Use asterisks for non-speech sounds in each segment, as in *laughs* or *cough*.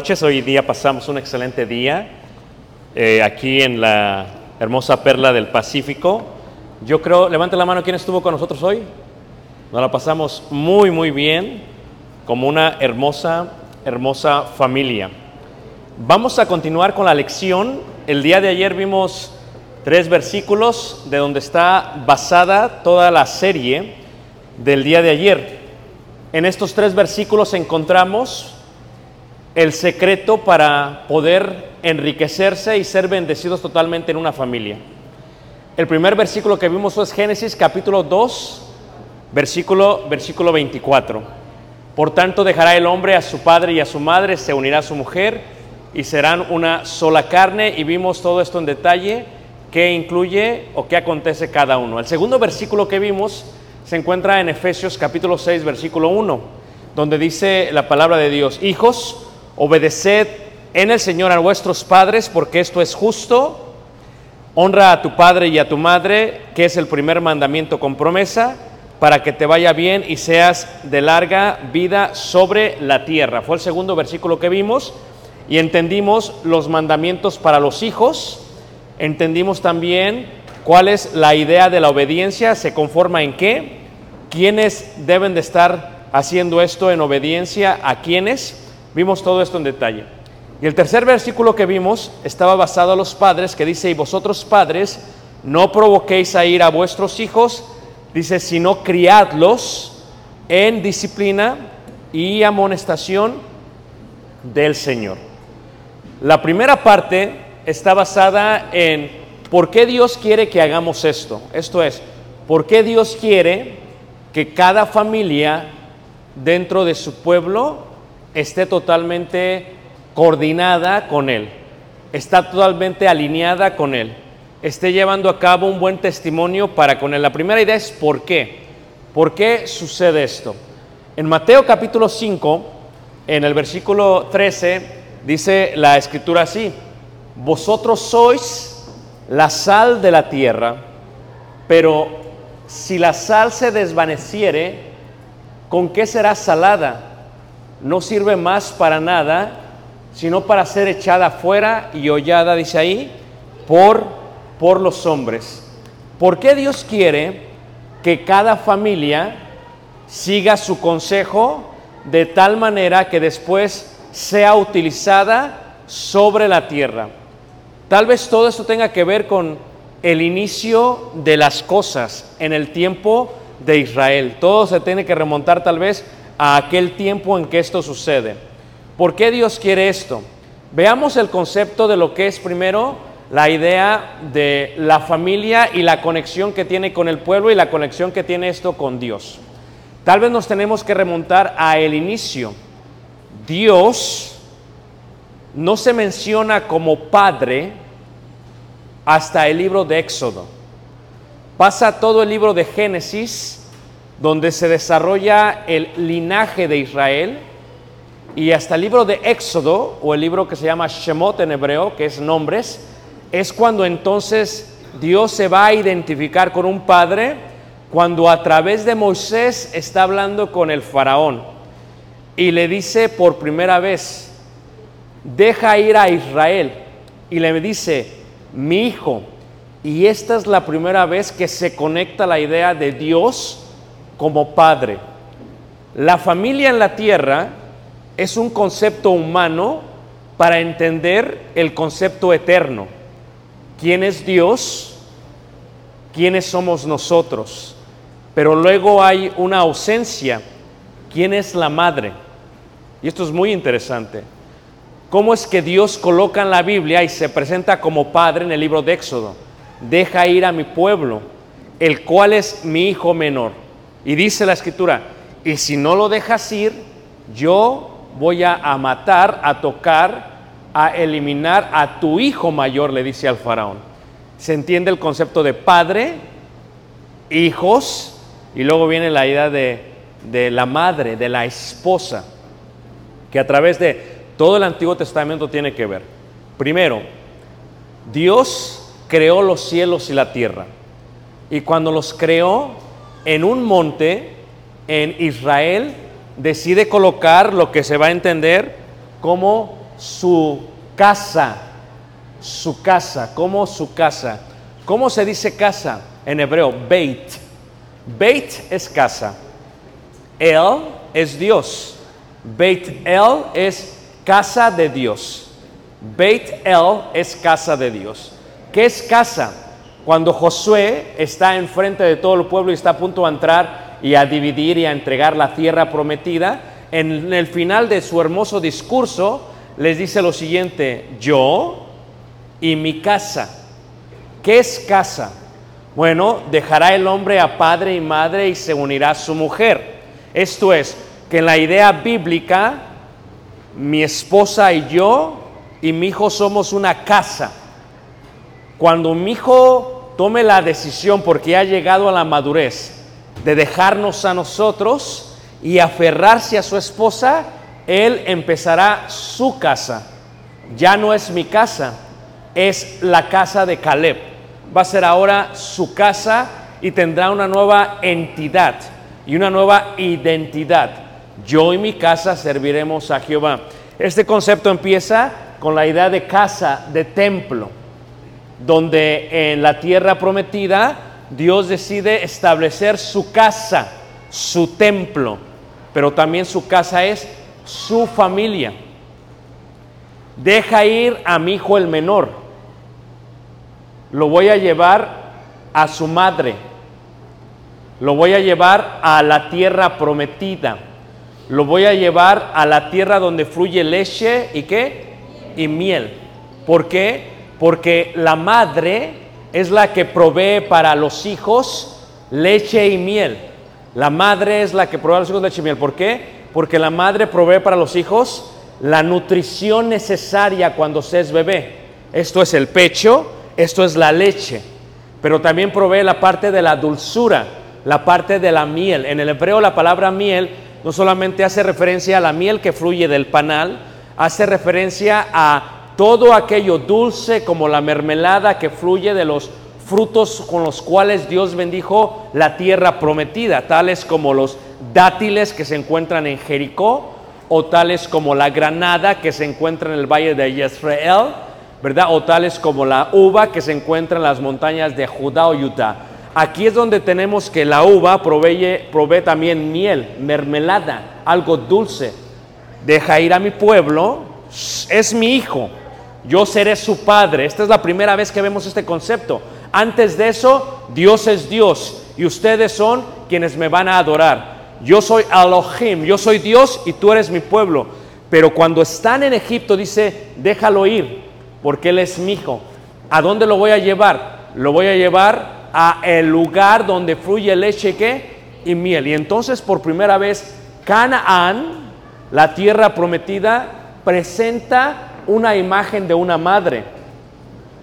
hoy día pasamos un excelente día eh, aquí en la hermosa perla del Pacífico. Yo creo, levante la mano, ¿quién estuvo con nosotros hoy? Nos la pasamos muy, muy bien, como una hermosa, hermosa familia. Vamos a continuar con la lección. El día de ayer vimos tres versículos de donde está basada toda la serie del día de ayer. En estos tres versículos encontramos el secreto para poder enriquecerse y ser bendecidos totalmente en una familia. El primer versículo que vimos es Génesis capítulo 2, versículo, versículo 24. Por tanto dejará el hombre a su padre y a su madre, se unirá a su mujer y serán una sola carne. Y vimos todo esto en detalle, qué incluye o qué acontece cada uno. El segundo versículo que vimos se encuentra en Efesios capítulo 6, versículo 1, donde dice la palabra de Dios, hijos, obedeced en el Señor a vuestros padres, porque esto es justo. Honra a tu padre y a tu madre, que es el primer mandamiento con promesa, para que te vaya bien y seas de larga vida sobre la tierra. Fue el segundo versículo que vimos y entendimos los mandamientos para los hijos, entendimos también cuál es la idea de la obediencia, se conforma en qué, quiénes deben de estar haciendo esto en obediencia a quiénes, vimos todo esto en detalle. Y el tercer versículo que vimos estaba basado a los padres, que dice, y vosotros padres, no provoquéis a ir a vuestros hijos, dice, sino criadlos en disciplina y amonestación del Señor. La primera parte está basada en por qué Dios quiere que hagamos esto. Esto es, por qué Dios quiere que cada familia dentro de su pueblo esté totalmente coordinada con Él, está totalmente alineada con Él, esté llevando a cabo un buen testimonio para con Él. La primera idea es por qué. ¿Por qué sucede esto? En Mateo capítulo 5, en el versículo 13, dice la escritura así, vosotros sois la sal de la tierra, pero si la sal se desvaneciere, ¿con qué será salada? No sirve más para nada, sino para ser echada afuera y hollada, dice ahí, por, por los hombres. ¿Por qué Dios quiere que cada familia siga su consejo de tal manera que después sea utilizada sobre la tierra? Tal vez todo esto tenga que ver con el inicio de las cosas en el tiempo de Israel. Todo se tiene que remontar tal vez a aquel tiempo en que esto sucede. ¿Por qué Dios quiere esto? Veamos el concepto de lo que es primero la idea de la familia y la conexión que tiene con el pueblo y la conexión que tiene esto con Dios. Tal vez nos tenemos que remontar a el inicio. Dios no se menciona como padre hasta el libro de Éxodo. Pasa todo el libro de Génesis, donde se desarrolla el linaje de Israel, y hasta el libro de Éxodo, o el libro que se llama Shemot en hebreo, que es nombres, es cuando entonces Dios se va a identificar con un padre, cuando a través de Moisés está hablando con el faraón y le dice por primera vez, deja ir a Israel. Y le dice, mi hijo. Y esta es la primera vez que se conecta la idea de Dios como padre. La familia en la tierra es un concepto humano para entender el concepto eterno. ¿Quién es Dios? ¿Quiénes somos nosotros? Pero luego hay una ausencia. ¿Quién es la madre? Y esto es muy interesante. ¿Cómo es que Dios coloca en la Biblia y se presenta como padre en el libro de Éxodo? Deja ir a mi pueblo, el cual es mi hijo menor. Y dice la escritura, y si no lo dejas ir, yo voy a, matar, a tocar, a eliminar a tu hijo mayor, le dice al faraón. Se entiende el concepto de padre, hijos, y luego viene la idea de, de la madre, de la esposa, que a través de todo el Antiguo Testamento tiene que ver. Primero, Dios creó los cielos y la tierra. Y cuando los creó en un monte, en Israel, decide colocar lo que se va a entender como su casa, su casa, como su casa. ¿Cómo se dice casa en hebreo? Beit. Beit es casa. El es Dios. Beit El es casa de Dios. Beit El es casa de Dios. ¿Qué es casa? Cuando Josué está enfrente de todo el pueblo y está a punto de entrar y a dividir y a entregar la tierra prometida, en el final de su hermoso discurso les dice lo siguiente, yo y mi casa. ¿Qué es casa? Bueno, dejará el hombre a padre y madre y se unirá a su mujer. Esto es, que en la idea bíblica, mi esposa y yo y mi hijo somos una casa. Cuando mi hijo tome la decisión, porque ha llegado a la madurez, de dejarnos a nosotros y aferrarse a su esposa, él empezará su casa. Ya no es mi casa, es la casa de Caleb. Va a ser ahora su casa y tendrá una nueva entidad y una nueva identidad. Yo y mi casa serviremos a Jehová. Este concepto empieza con la idea de casa, de templo, donde en la tierra prometida Dios decide establecer su casa, su templo, pero también su casa es su familia. Deja ir a mi hijo el menor. Lo voy a llevar a su madre. Lo voy a llevar a la tierra prometida. Lo voy a llevar a la tierra donde fluye leche y qué? Y miel. ¿Por qué? Porque la madre es la que provee para los hijos leche y miel. La madre es la que provee a los hijos leche y miel. ¿Por qué? Porque la madre provee para los hijos la nutrición necesaria cuando se es bebé. Esto es el pecho, esto es la leche. Pero también provee la parte de la dulzura, la parte de la miel. En el hebreo la palabra miel no solamente hace referencia a la miel que fluye del panal, hace referencia a todo aquello dulce como la mermelada que fluye de los frutos con los cuales Dios bendijo la tierra prometida, tales como los dátiles que se encuentran en Jericó o tales como la granada que se encuentra en el valle de Yisrael, ¿verdad? O tales como la uva que se encuentra en las montañas de Judá o Utah. Aquí es donde tenemos que la uva provee, provee también miel, mermelada, algo dulce. Deja ir a mi pueblo, es mi hijo, yo seré su padre. Esta es la primera vez que vemos este concepto. Antes de eso, Dios es Dios y ustedes son quienes me van a adorar. yo soy Elohim, yo soy Dios y tú eres mi pueblo. Pero cuando están en Egipto dice, déjalo ir, porque él es mi hijo. ¿A dónde lo voy a llevar? Lo voy a llevar a el lugar donde fluye leche ¿qué? y miel. Y entonces por primera vez Canaán, la tierra prometida, presenta una imagen de una madre.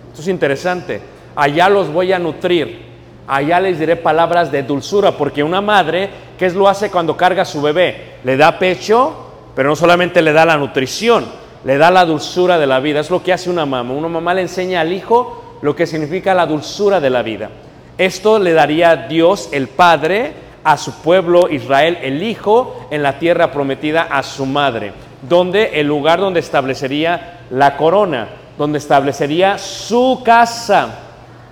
Esto es interesante. Allá los voy a nutrir. Allá les diré palabras de dulzura, porque una madre, ¿qué es lo hace cuando carga a su bebé? Le da pecho, pero no solamente le da la nutrición, le da la dulzura de la vida. Es lo que hace una mamá. Una mamá le enseña al hijo lo que significa la dulzura de la vida. Esto le daría Dios, el Padre, a su pueblo Israel, el Hijo, en la tierra prometida a su madre, donde el lugar donde establecería la corona, donde establecería su casa,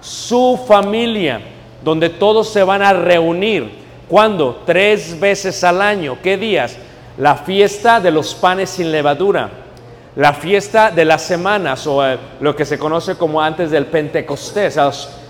su familia, donde todos se van a reunir. ¿Cuándo? Tres veces al año. ¿Qué días? La fiesta de los panes sin levadura, la fiesta de las semanas, o eh, lo que se conoce como antes del Pentecostés,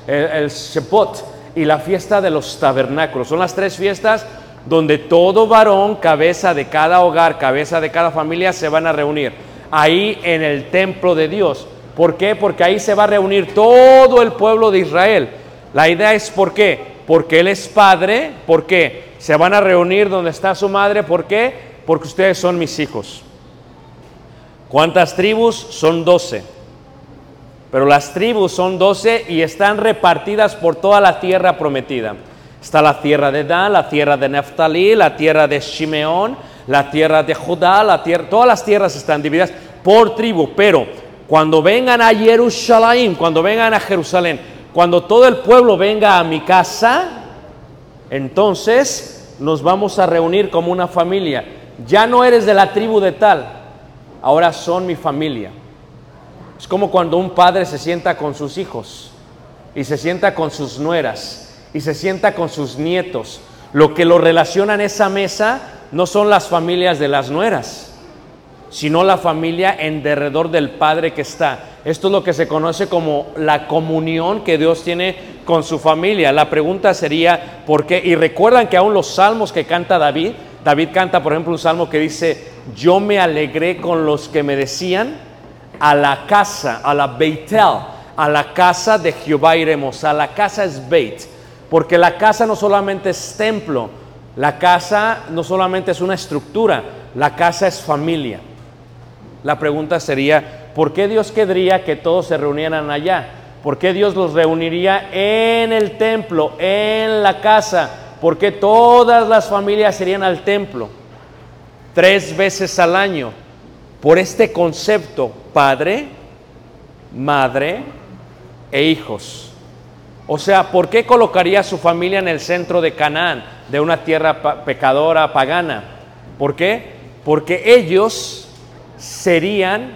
el, el Shepot, y la fiesta de los tabernáculos. Son las tres fiestas donde todo varón, cabeza de cada hogar, cabeza de cada familia, se van a reunir. Ahí en el templo de Dios. ¿Por qué? Porque ahí se va a reunir todo el pueblo de Israel. La idea es ¿por qué? Porque Él es Padre. ¿Por qué? Se van a reunir donde está su madre. ¿Por qué? Porque ustedes son mis hijos. ¿Cuántas tribus? Son doce. Pero las tribus son doce y están repartidas por toda la tierra prometida. Está la tierra de Dan, la tierra de Neftalí, la tierra de Shimeón, la tierra de Judá, la tierra, todas las tierras están divididas por tribu. Pero cuando vengan a Jerusalén, cuando vengan a Jerusalén, cuando todo el pueblo venga a mi casa, entonces nos vamos a reunir como una familia. Ya no eres de la tribu de tal, ahora son mi familia. Es como cuando un padre se sienta con sus hijos y se sienta con sus nueras y se sienta con sus nietos. Lo que lo relaciona en esa mesa no son las familias de las nueras, sino la familia en derredor del padre que está. Esto es lo que se conoce como la comunión que Dios tiene con su familia. La pregunta sería, ¿por qué? Y recuerdan que aún los salmos que canta David, David canta, por ejemplo, un salmo que dice, yo me alegré con los que me decían, a la casa, a la Beitel, a la casa de Jehová iremos, a la casa es Beit, porque la casa no solamente es templo, la casa no solamente es una estructura, la casa es familia. La pregunta sería, ¿por qué Dios querría que todos se reunieran allá? ¿Por qué Dios los reuniría en el templo, en la casa? ¿Por qué todas las familias serían al templo? Tres veces al año. Por este concepto, padre, madre e hijos. O sea, ¿por qué colocaría a su familia en el centro de Canaán, de una tierra pecadora, pagana? ¿Por qué? Porque ellos serían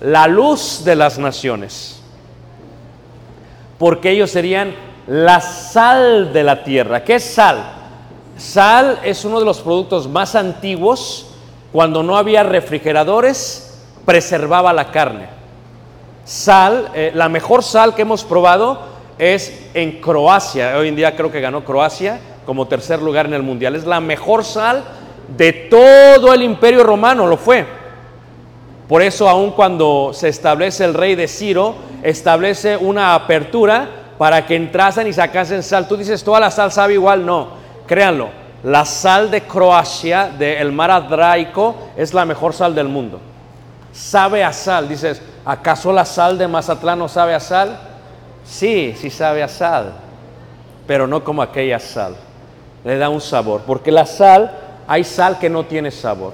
la luz de las naciones. Porque ellos serían la sal de la tierra. ¿Qué es sal? Sal es uno de los productos más antiguos. Cuando no había refrigeradores, preservaba la carne. Sal, eh, la mejor sal que hemos probado es en Croacia. Hoy en día creo que ganó Croacia como tercer lugar en el mundial. Es la mejor sal de todo el imperio romano, lo fue. Por eso aun cuando se establece el rey de Ciro, establece una apertura para que entrasen y sacasen sal. Tú dices, toda la sal sabe igual, no, créanlo. La sal de Croacia, del mar Adraico, es la mejor sal del mundo. Sabe a sal. Dices, ¿acaso la sal de Mazatlán no sabe a sal? Sí, sí sabe a sal, pero no como aquella sal. Le da un sabor, porque la sal, hay sal que no tiene sabor.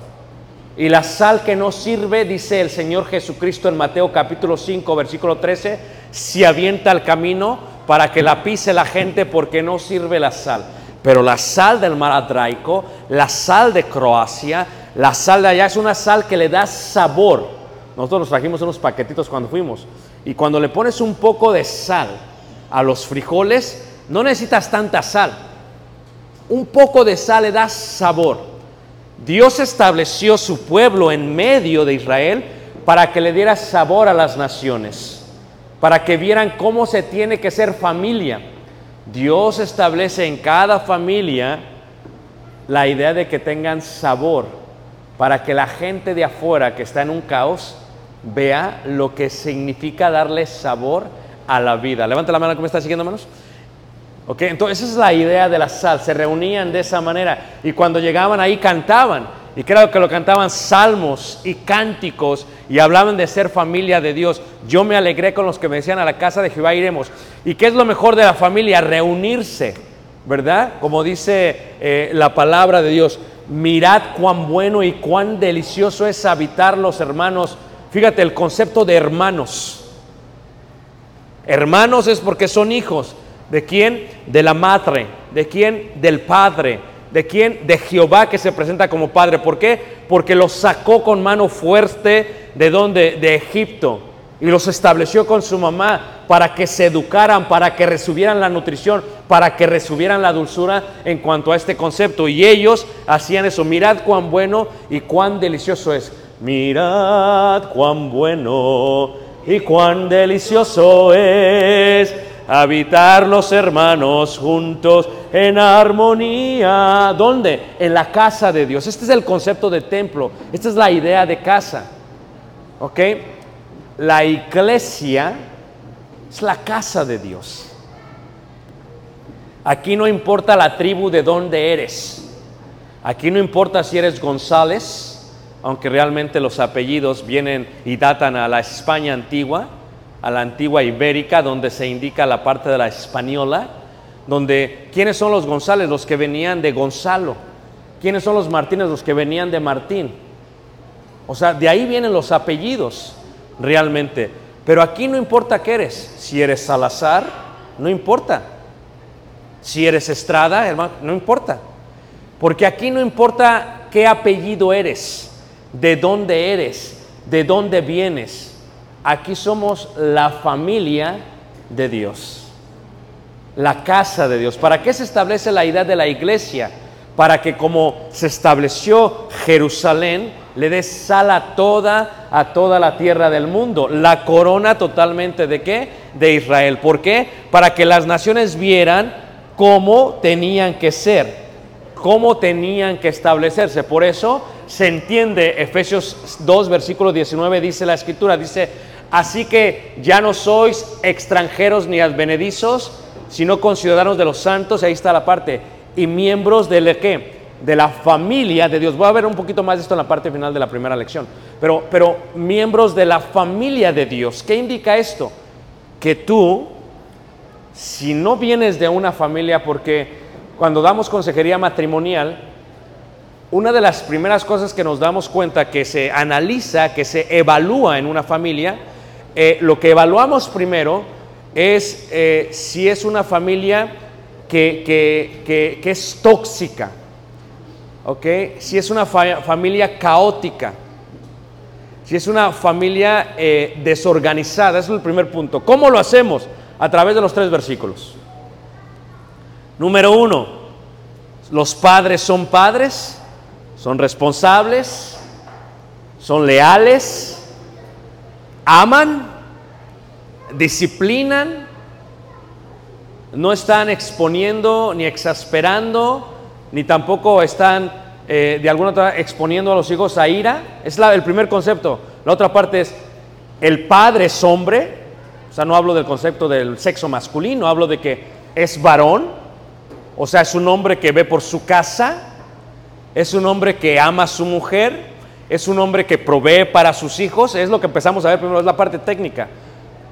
Y la sal que no sirve, dice el Señor Jesucristo en Mateo capítulo 5, versículo 13, se avienta al camino para que la pise la gente porque no sirve la sal. Pero la sal del mar Adraico, la sal de Croacia, la sal de allá es una sal que le da sabor. Nosotros nos trajimos unos paquetitos cuando fuimos. Y cuando le pones un poco de sal a los frijoles, no necesitas tanta sal. Un poco de sal le da sabor. Dios estableció su pueblo en medio de Israel para que le diera sabor a las naciones, para que vieran cómo se tiene que ser familia. Dios establece en cada familia la idea de que tengan sabor para que la gente de afuera que está en un caos vea lo que significa darle sabor a la vida. Levanta la mano me está siguiendo, hermanos. Ok, entonces esa es la idea de la sal. Se reunían de esa manera y cuando llegaban ahí cantaban. Y creo que lo cantaban salmos y cánticos y hablaban de ser familia de Dios. Yo me alegré con los que me decían a la casa de Jehová iremos. ¿Y qué es lo mejor de la familia? Reunirse, ¿verdad? Como dice eh, la palabra de Dios. Mirad cuán bueno y cuán delicioso es habitar los hermanos. Fíjate el concepto de hermanos. Hermanos es porque son hijos. ¿De quién? De la madre. ¿De quién? Del padre. ¿De quién? De Jehová que se presenta como padre. ¿Por qué? Porque los sacó con mano fuerte de donde? De Egipto. Y los estableció con su mamá para que se educaran, para que recibieran la nutrición, para que recibieran la dulzura en cuanto a este concepto. Y ellos hacían eso. Mirad cuán bueno y cuán delicioso es. Mirad cuán bueno y cuán delicioso es habitar los hermanos juntos en armonía. ¿Dónde? En la casa de Dios. Este es el concepto de templo. Esta es la idea de casa. ¿Ok? La iglesia es la casa de Dios. Aquí no importa la tribu de dónde eres. Aquí no importa si eres González, aunque realmente los apellidos vienen y datan a la España antigua, a la antigua ibérica, donde se indica la parte de la española, donde ¿quiénes son los González? Los que venían de Gonzalo. ¿Quiénes son los Martínez? Los que venían de Martín. O sea, de ahí vienen los apellidos realmente. Pero aquí no importa qué eres. Si eres Salazar, no importa. Si eres Estrada, hermano, no importa. Porque aquí no importa qué apellido eres, de dónde eres, de dónde vienes. Aquí somos la familia de Dios, la casa de Dios. ¿Para qué se establece la idea de la iglesia? Para que como se estableció Jerusalén, le dé sal a toda, a toda la tierra del mundo. La corona totalmente de qué? De Israel. ¿Por qué? Para que las naciones vieran cómo tenían que ser, cómo tenían que establecerse. Por eso se entiende Efesios 2, versículo 19, dice la escritura, dice, así que ya no sois extranjeros ni advenedizos, sino conciudadanos de los santos, ahí está la parte, y miembros de la, ¿qué? de la familia de Dios. Voy a ver un poquito más de esto en la parte final de la primera lección. Pero, pero miembros de la familia de Dios. ¿Qué indica esto? Que tú, si no vienes de una familia, porque cuando damos consejería matrimonial, una de las primeras cosas que nos damos cuenta que se analiza, que se evalúa en una familia, eh, lo que evaluamos primero es eh, si es una familia que, que- que- es tóxica, ¿ok? Si es una fa- familia caótica, si es una familia eh, desorganizada, ese es el primer punto. ¿Cómo lo hacemos? A través de los tres versículos. Número uno, los padres son padres, son responsables, son leales, aman, disciplinan, no están exponiendo ni exasperando, ni tampoco están eh, de alguna otra exponiendo a los hijos a ira. Es el primer concepto. La otra parte es, el padre es hombre, o sea, no hablo del concepto del sexo masculino, hablo de que es varón, o sea, es un hombre que ve por su casa, es un hombre que ama a su mujer, es un hombre que provee para sus hijos, es lo que empezamos a ver primero, es la parte técnica.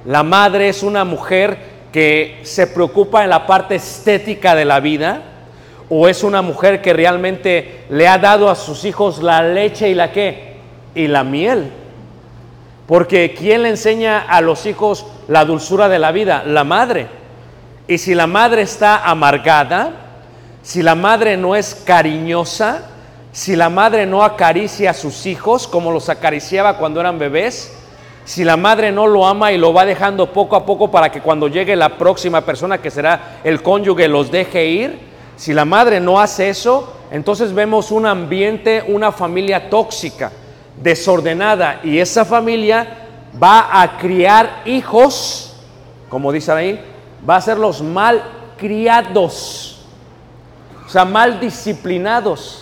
La madre es una mujer que se preocupa en la parte estética de la vida, o es una mujer que realmente le ha dado a sus hijos la leche y la qué, y la miel. Porque ¿quién le enseña a los hijos la dulzura de la vida? La madre. Y si la madre está amargada, si la madre no es cariñosa, si la madre no acaricia a sus hijos como los acariciaba cuando eran bebés, si la madre no lo ama y lo va dejando poco a poco para que cuando llegue la próxima persona que será el cónyuge los deje ir, si la madre no hace eso, entonces vemos un ambiente, una familia tóxica, desordenada y esa familia va a criar hijos, como dicen ahí, va a ser los mal criados. O sea, mal disciplinados.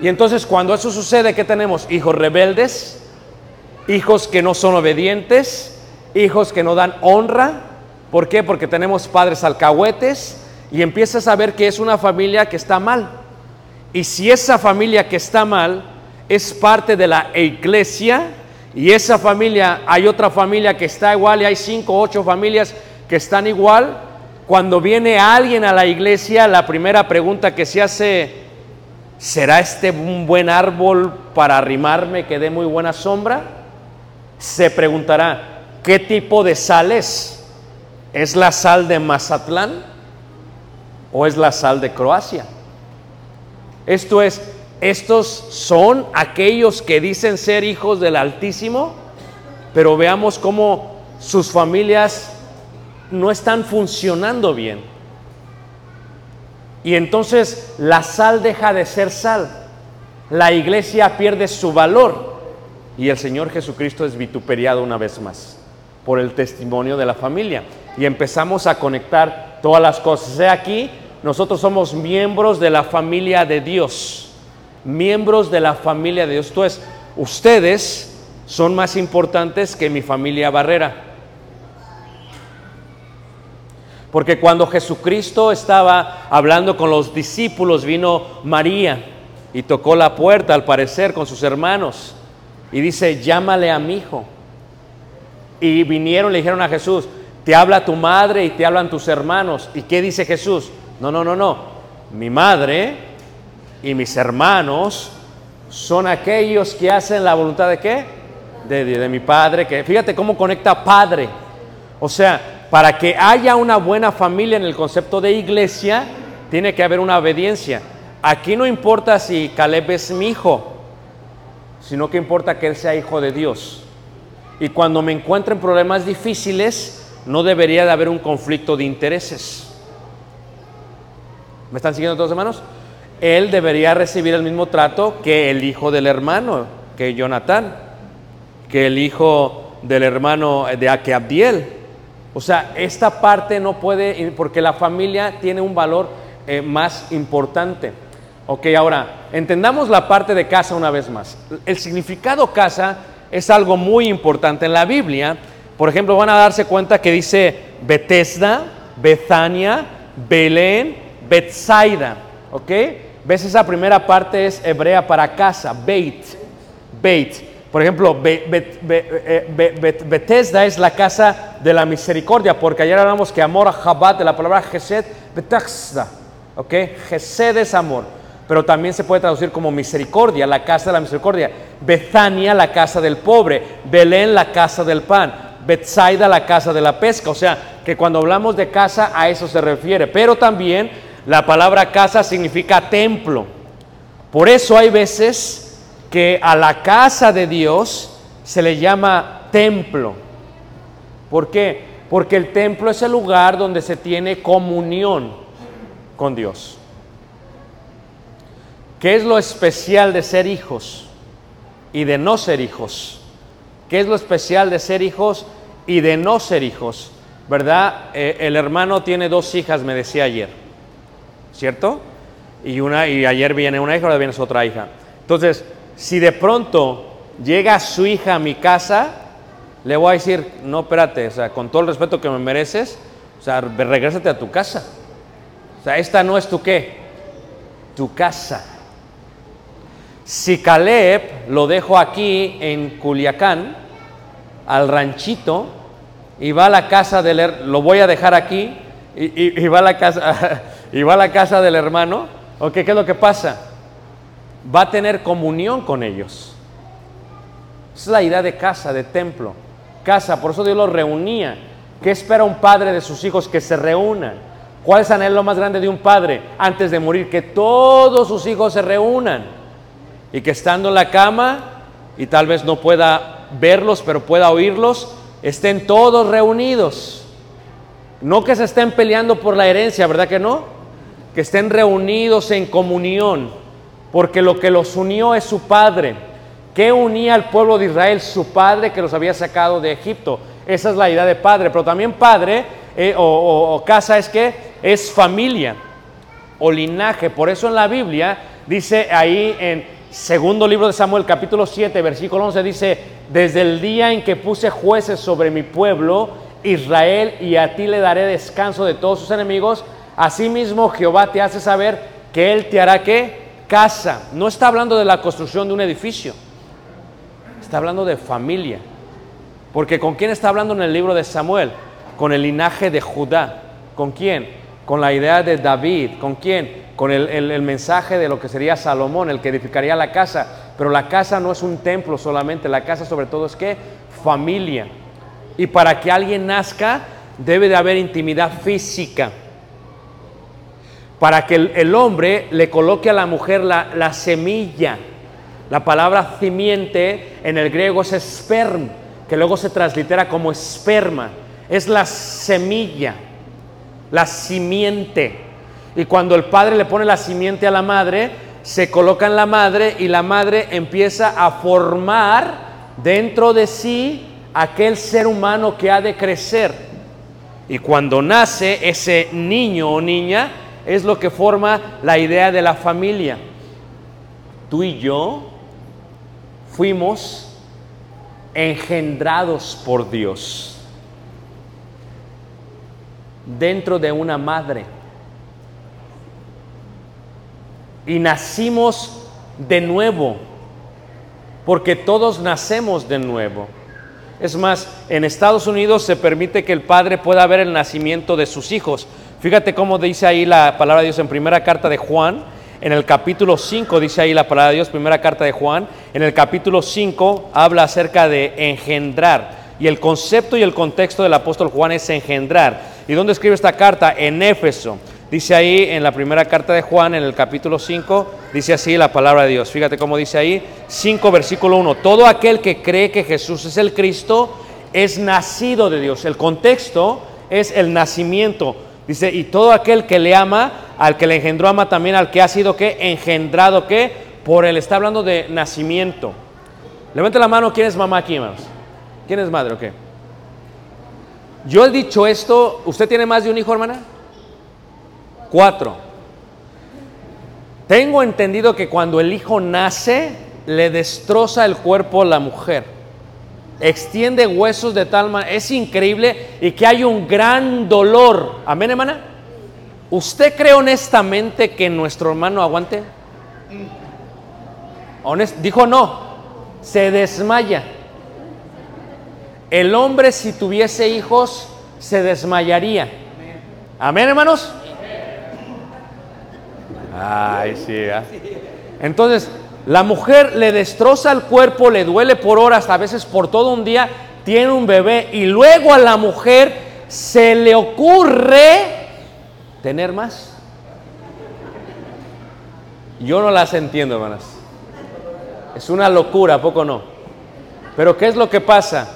Y entonces cuando eso sucede, ¿qué tenemos? Hijos rebeldes, hijos que no son obedientes, hijos que no dan honra. ¿Por qué? Porque tenemos padres alcahuetes y empiezas a ver que es una familia que está mal. Y si esa familia que está mal es parte de la iglesia y esa familia, hay otra familia que está igual y hay cinco o ocho familias que están igual, cuando viene alguien a la iglesia, la primera pregunta que se hace, ¿será este un buen árbol para arrimarme que dé muy buena sombra? Se preguntará, ¿qué tipo de sal es? ¿Es la sal de Mazatlán o es la sal de Croacia? Esto es, estos son aquellos que dicen ser hijos del Altísimo, pero veamos cómo sus familias no están funcionando bien. Y entonces la sal deja de ser sal. La iglesia pierde su valor. Y el Señor Jesucristo es vituperiado una vez más por el testimonio de la familia. Y empezamos a conectar todas las cosas. Aquí, nosotros somos miembros de la familia de Dios. Miembros de la familia de Dios. Entonces, ustedes son más importantes que mi familia Barrera. Porque cuando Jesucristo estaba hablando con los discípulos, vino María y tocó la puerta, al parecer, con sus hermanos. Y dice, llámale a mi hijo. Y vinieron, le dijeron a Jesús, te habla tu madre y te hablan tus hermanos. ¿Y qué dice Jesús? No, no, no, no. Mi madre y mis hermanos son aquellos que hacen la voluntad de qué? De, de, de mi padre. Que fíjate cómo conecta padre. O sea, para que haya una buena familia en el concepto de iglesia, tiene que haber una obediencia. Aquí no importa si Caleb es mi hijo, sino que importa que él sea hijo de Dios. Y cuando me encuentro en problemas difíciles, no debería de haber un conflicto de intereses. ¿Me están siguiendo todos hermanos? Él debería recibir el mismo trato que el hijo del hermano, que Jonatán, que el hijo del hermano de Abdiel. O sea, esta parte no puede, porque la familia tiene un valor eh, más importante. Ok, ahora, entendamos la parte de casa una vez más. El significado casa es algo muy importante en la Biblia. Por ejemplo, van a darse cuenta que dice Bethesda, Bethania, Belén, Bethsaida. ¿Ok? ¿Ves esa primera parte es hebrea para casa, Beit, Beit. Por ejemplo, Be- eh, Be- Be- Bethesda es la casa de la misericordia, porque ayer hablamos que amor a Jabat de la palabra Gesed, Bethesda. ¿Ok? Gesed es amor, pero también se puede traducir como misericordia, la casa de la misericordia. Bethania, la casa del pobre. Belén, la casa del pan. Bethsaida, la casa de la pesca. O sea, que cuando hablamos de casa, a eso se refiere. Pero también la palabra casa significa templo. Por eso hay veces que a la casa de Dios se le llama templo. ¿Por qué? Porque el templo es el lugar donde se tiene comunión con Dios. ¿Qué es lo especial de ser hijos y de no ser hijos? ¿Qué es lo especial de ser hijos y de no ser hijos? ¿Verdad? Eh, el hermano tiene dos hijas, me decía ayer. ¿Cierto? Y, una, y ayer viene una hija, ahora viene otra hija. Entonces, si de pronto llega su hija a mi casa, le voy a decir, no, espérate, o sea, con todo el respeto que me mereces, o sea, re- regrésate a tu casa. O sea, esta no es tu qué, tu casa. Si Caleb lo dejo aquí en Culiacán, al ranchito, y va a la casa del, her- lo voy a dejar aquí, y, y- y va a la casa, *laughs* y va a la casa del hermano, ¿ok? ¿Qué es lo que pasa? Va a tener comunión con ellos. Esa es la idea de casa, de templo. Casa, por eso Dios los reunía. ¿Qué espera un padre de sus hijos? Que se reúnan. ¿Cuál es el anhelo más grande de un padre antes de morir? Que todos sus hijos se reúnan. Y que estando en la cama, y tal vez no pueda verlos, pero pueda oírlos, estén todos reunidos. No que se estén peleando por la herencia, ¿verdad que no? Que estén reunidos en comunión, porque lo que los unió es su Padre. ¿Qué unía al pueblo de Israel? Su Padre que los había sacado de Egipto. Esa es la idea de Padre, pero también Padre eh, o, o- casa es que es familia. o linaje. Por eso en la Biblia dice ahí en segundo libro de Samuel capítulo 7 versículo 11 dice, desde el día en que puse jueces sobre mi pueblo Israel y a ti le daré descanso de todos sus enemigos, asimismo Jehová te hace saber que él te hará que casa. No está hablando de la construcción de un edificio, está hablando de familia. Porque ¿con quién está hablando en el libro de Samuel? Con el linaje de Judá. ¿Con quién? Con la idea de David. ¿Con quién? Con el, el- mensaje de lo que sería Salomón, el que edificaría la casa. Pero la casa no es un templo solamente, la casa sobre todo es que familia. Y para que alguien nazca debe de haber intimidad física. Para que el, hombre le coloque a la mujer la, la semilla. La palabra simiente en el griego es sperm, que luego se translitera como esperma. Es la semilla, la simiente. Y cuando el padre le pone la simiente a la madre, se coloca en la madre y la madre empieza a formar dentro de sí aquel ser humano que ha de crecer. Y cuando nace ese niño o niña, es lo que forma la idea de la familia. Tú y yo fuimos engendrados por Dios dentro de una madre. Y nacimos de nuevo, porque todos nacemos de nuevo. Es más, en Estados Unidos se permite que el padre pueda ver el nacimiento de sus hijos. Fíjate cómo dice ahí la palabra de Dios en primera carta de Juan, en el capítulo 5 dice ahí la palabra de Dios, primera carta de Juan, en el capítulo 5 habla acerca de engendrar. Y el concepto y el contexto del apóstol Juan es engendrar. ¿Y dónde escribe esta carta? En Éfeso. Dice ahí en la primera carta de Juan, en el capítulo 5, dice así la palabra de Dios. Fíjate cómo dice ahí, 5 versículo 1. Todo aquel que cree que Jesús es el Cristo es nacido de Dios. El contexto es el nacimiento. Dice, y todo aquel que le ama, al que le engendró, ama también al que ha sido que engendrado que por él. Está hablando de nacimiento. Levante la mano, ¿quién es mamá aquí, hermanos? ¿Quién es madre o qué? Yo he dicho esto, ¿usted tiene más de un hijo, hermana? Cuatro. Tengo entendido que cuando el hijo nace, le destroza el cuerpo a la mujer. Extiende huesos de tal manera, es increíble y que hay un gran dolor. Amén, hermana. ¿Usted cree honestamente que nuestro hermano aguante? Dijo no, se desmaya. El hombre si tuviese hijos se desmayaría. Amén, hermanos. Ay, sí. Entonces, la mujer le destroza el cuerpo, le duele por horas, a veces por todo un día, tiene un bebé y luego a la mujer se le ocurre tener más. Yo no las entiendo, hermanas. Es una locura, ¿a poco no? Pero ¿qué es lo que pasa?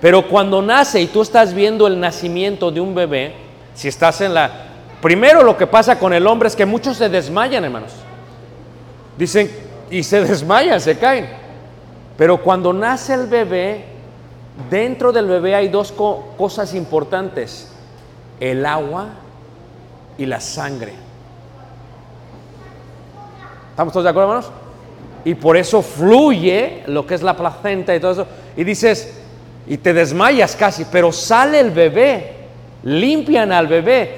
Pero cuando nace y tú estás viendo el nacimiento de un bebé, si estás en la... Primero lo que pasa con el hombre es que muchos se desmayan, hermanos. Dicen, y se desmayan, se caen. Pero cuando nace el bebé, dentro del bebé hay dos co- cosas importantes. El agua y la sangre. ¿Estamos todos de acuerdo, hermanos? Y por eso fluye lo que es la placenta y todo eso. Y dices, y te desmayas casi, pero sale el bebé, limpian al bebé.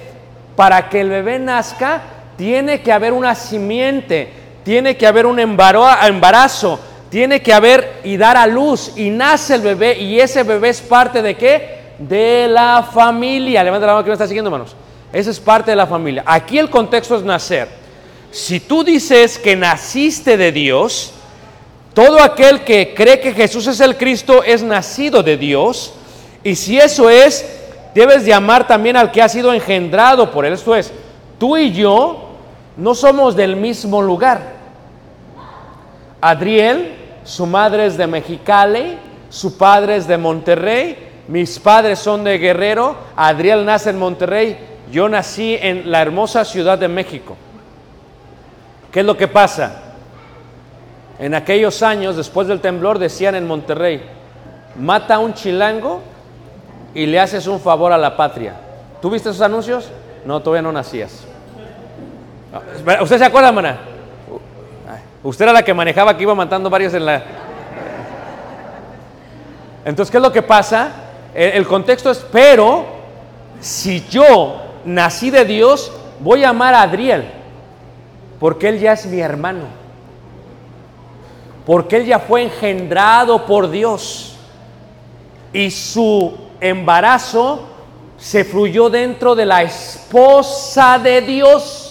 Para que el bebé nazca, tiene que haber una simiente, tiene que haber un embarazo, tiene que haber y dar a luz. Y nace el bebé, y ese bebé es parte de qué? De la familia. Levanta la mano que me está siguiendo, hermanos. Esa es parte de la familia. Aquí el contexto es nacer. Si tú dices que naciste de Dios, todo aquel que cree que Jesús es el Cristo es nacido de Dios. Y si eso es, debes de amar también al que ha sido engendrado por él. Esto es, tú y yo no somos del mismo lugar. Adriel, su madre es de Mexicali, su padre es de Monterrey, mis padres son de Guerrero, Adriel nace en Monterrey, yo nací en la hermosa ciudad de México. ¿Qué es lo que pasa? En aquellos años, después del temblor, decían en Monterrey, mata a un chilango y le haces un favor a la patria. ¿Tú viste esos anuncios? No, todavía no nacías. ¿Usted se acuerda, hermana? Usted era la que manejaba que iba matando varios en la... Entonces, ¿qué es lo que pasa? El, contexto es, pero si yo nací de Dios, voy a amar a Adriel, porque él ya es mi hermano, porque él ya fue engendrado por Dios y su embarazo se fluyó dentro de la esposa de Dios.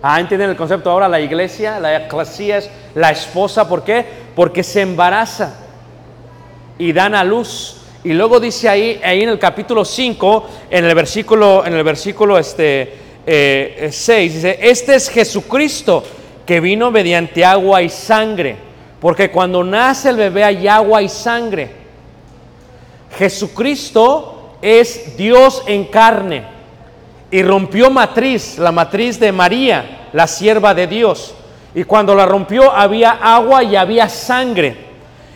Ah, ¿entienden el concepto? Ahora la iglesia, la eclesía es la esposa, ¿por qué? Porque se embaraza y dan a luz. Y luego dice ahí, ahí en el capítulo 5, en el versículo, en el versículo este, eh, 6, dice, este es Jesucristo que vino mediante agua y sangre. Porque cuando nace el bebé hay agua y sangre. Jesucristo es Dios en carne y rompió matriz, la matriz de María, la sierva de Dios. Y cuando la rompió había agua y había sangre.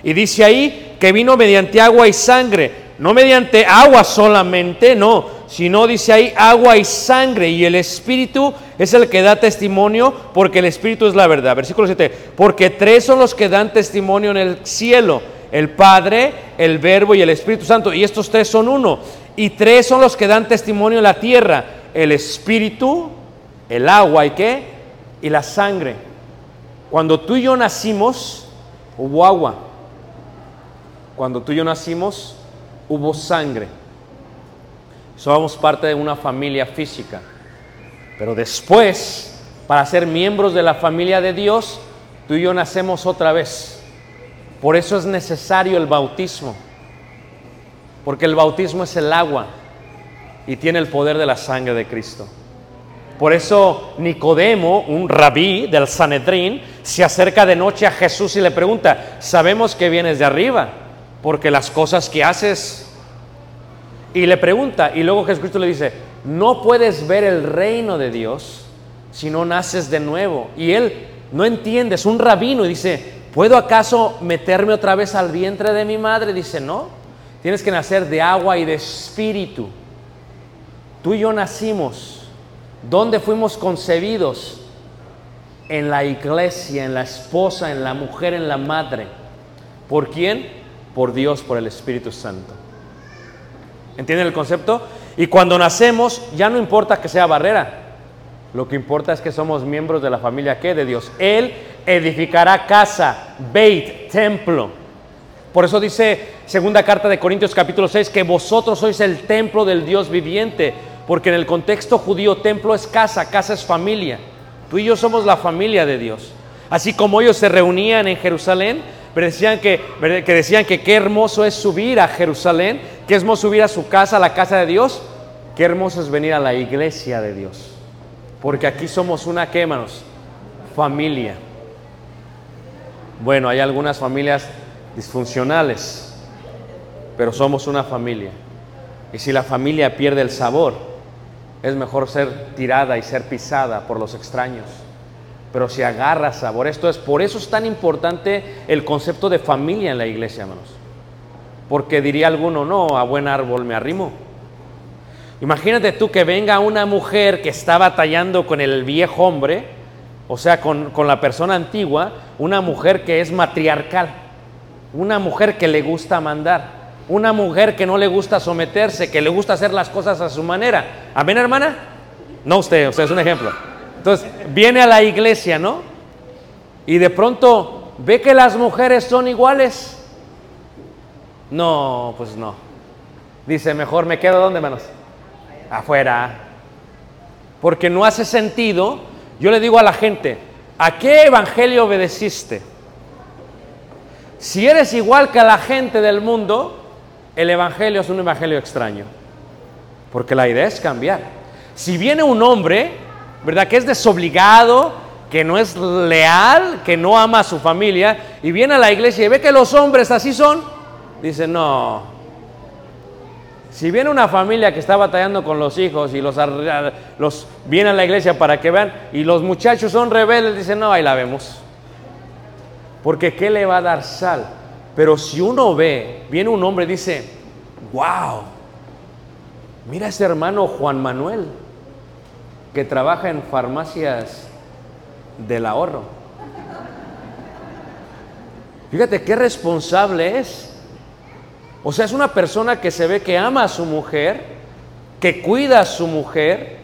Y dice ahí que vino mediante agua y sangre, no mediante agua solamente, no, sino dice ahí agua y sangre. Y el Espíritu es el que da testimonio porque el Espíritu es la verdad. Versículo 7, porque tres son los que dan testimonio en el cielo, el Padre, el Verbo y el Espíritu Santo. Y estos tres son uno. Y tres son los que dan testimonio en la tierra, el Espíritu, el agua y qué? Y la sangre. Cuando tú y yo nacimos, hubo agua. Cuando tú y yo nacimos, hubo sangre. Somos parte de una familia física. Pero después, para ser miembros de la familia de Dios, tú y yo nacemos otra vez. Por eso es necesario el bautismo. Porque el bautismo es el agua y tiene el poder de la sangre de Cristo. Por eso Nicodemo, un rabí del Sanedrín, se acerca de noche a Jesús y le pregunta, sabemos que vienes de arriba, porque las cosas que haces... Y le pregunta, y luego Jesucristo le dice, no puedes ver el reino de Dios si no naces de nuevo. Y él no entiende, es un rabino y dice, ¿puedo acaso meterme otra vez al vientre de mi madre? Dice, no, tienes que nacer de agua y de espíritu. Tú y yo nacimos. ¿Dónde fuimos concebidos? En la iglesia, en la esposa, en la mujer, en la madre. ¿Por quién? Por Dios, por el Espíritu Santo. ¿Entienden el concepto? Y cuando nacemos, ya no importa que sea barrera. Lo que importa es que somos miembros de la familia ¿qué? de Dios. Él edificará casa, beit, templo. Por eso dice segunda carta de Corintios capítulo 6 que vosotros sois el templo del Dios viviente, porque en el contexto judío templo es casa, casa es familia. Tú y yo somos la familia de Dios. Así como ellos se reunían en Jerusalén, decían que, decían que qué hermoso es subir a Jerusalén, qué hermoso subir a su casa, a la casa de Dios, qué hermoso es venir a la iglesia de Dios. Porque aquí somos una, ¿qué? Familia. Bueno, hay algunas familias disfuncionales, pero somos una familia. Y si la familia pierde el sabor, es mejor ser tirada y ser pisada por los extraños. Pero si agarra sabor, esto es, por eso es tan importante el concepto de familia en la iglesia, hermanos. Porque diría alguno, no, a buen árbol me arrimo. Imagínate tú que venga una mujer que está batallando con el viejo hombre, o sea, con, con la persona antigua, una mujer que es matriarcal, una mujer que le gusta mandar, una mujer que no le gusta someterse, que le gusta hacer las cosas a su manera. ¿Amén, hermana? No usted, usted es un ejemplo. Entonces, viene a la iglesia, ¿no? Y de pronto ve que las mujeres son iguales. No, pues no. Dice, mejor me quedo donde menos. Afuera. Porque no hace sentido. Yo le digo a la gente, ¿a qué evangelio obedeciste? Si eres igual que la gente del mundo, el evangelio es un evangelio extraño. Porque la idea es cambiar. Si viene un hombre, ¿verdad? Que es desobligado, que no es leal, que no ama a su familia, y viene a la iglesia y ve que los hombres así son, dice, no. Si viene una familia que está batallando con los hijos y los, los viene a la iglesia para que vean, y los muchachos son rebeldes, dice, no, ahí la vemos. Porque ¿qué le va a dar sal? Pero si uno ve, viene un hombre y dice, wow, mira ese hermano Juan Manuel. que trabaja en farmacias del ahorro. Fíjate qué responsable es. O sea, es una persona que se ve que ama a su mujer, que cuida a su mujer,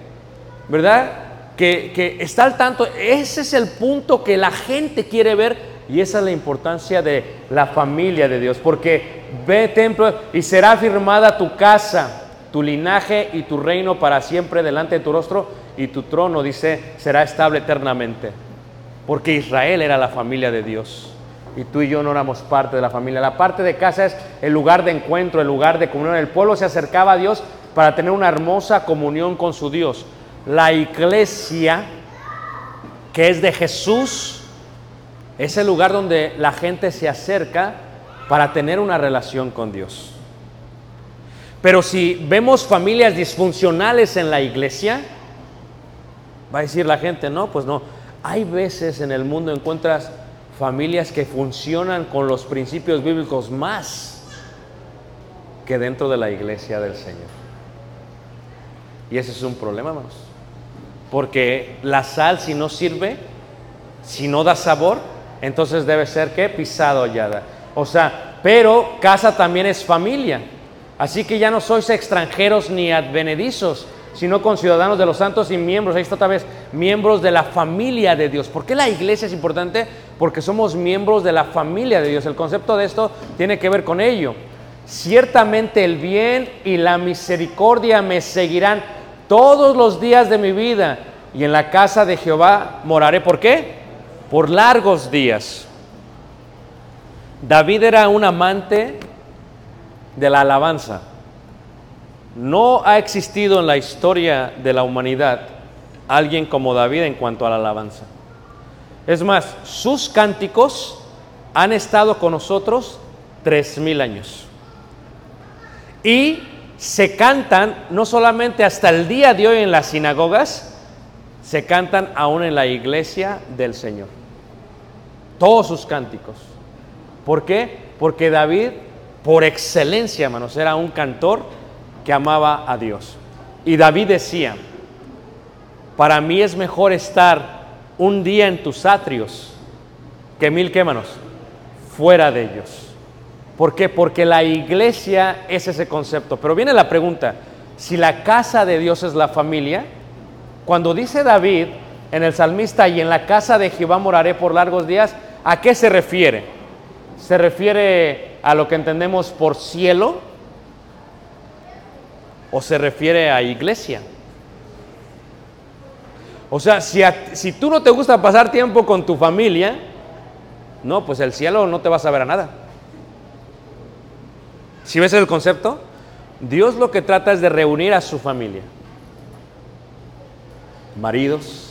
¿verdad? Que, que está al tanto. Ese es el punto que la gente quiere ver y esa es la importancia de la familia de Dios. Porque ve templo y será firmada tu casa, tu linaje y tu reino para siempre delante de tu rostro y tu trono, dice, será estable eternamente. Porque Israel era la familia de Dios y tú y yo no éramos parte de la familia. La parte de casa es el lugar de encuentro, el lugar de comunión. El pueblo se acercaba a Dios para tener una hermosa comunión con su Dios. La iglesia, que es de Jesús, es el lugar donde la gente se acerca para tener una relación con Dios. Pero si vemos familias disfuncionales en la iglesia, va a decir la gente, no, pues no. Hay veces en el mundo encuentras familias que funcionan con los principios bíblicos más que dentro de la iglesia del Señor. Y ese es un problema, hermanos. Porque la sal si no sirve, si no da sabor, entonces debe ser que pisado hollada. O sea, pero casa también es familia. Así que ya no sois extranjeros ni advenedizos, sino conciudadanos de los santos y miembros, ahí está otra vez, miembros de la familia de Dios. ¿Por qué la iglesia es importante? Porque somos miembros de la familia de Dios. El concepto de esto tiene que ver con ello. Ciertamente el bien y la misericordia me seguirán todos los días de mi vida y en la casa de Jehová moraré. ¿Por qué? Por largos días. David era un amante de la alabanza. No ha existido en la historia de la humanidad alguien como David en cuanto a la alabanza. Es más, sus cánticos han estado con nosotros tres mil años. Y se cantan no solamente hasta el día de hoy en las sinagogas, se cantan aún en la iglesia del Señor. Todos sus cánticos. ¿Por qué? Porque David, por excelencia, hermanos, era un cantor que amaba a Dios. Y David decía, para mí es mejor estar un día en tus atrios que mil quémanos fuera de ellos. ¿Por qué? Porque la iglesia es ese concepto. Pero viene la pregunta, si la casa de Dios es la familia, cuando dice David en el salmista y en la casa de Jehová moraré por largos días, ¿a qué se refiere? ¿Se refiere a lo que entendemos por cielo? ¿O se refiere a iglesia? O sea, si, tú no te gusta pasar tiempo con tu familia, no, pues el cielo no te vas a ver a nada. Si ves el concepto, Dios lo que trata es de reunir a su familia. Maridos,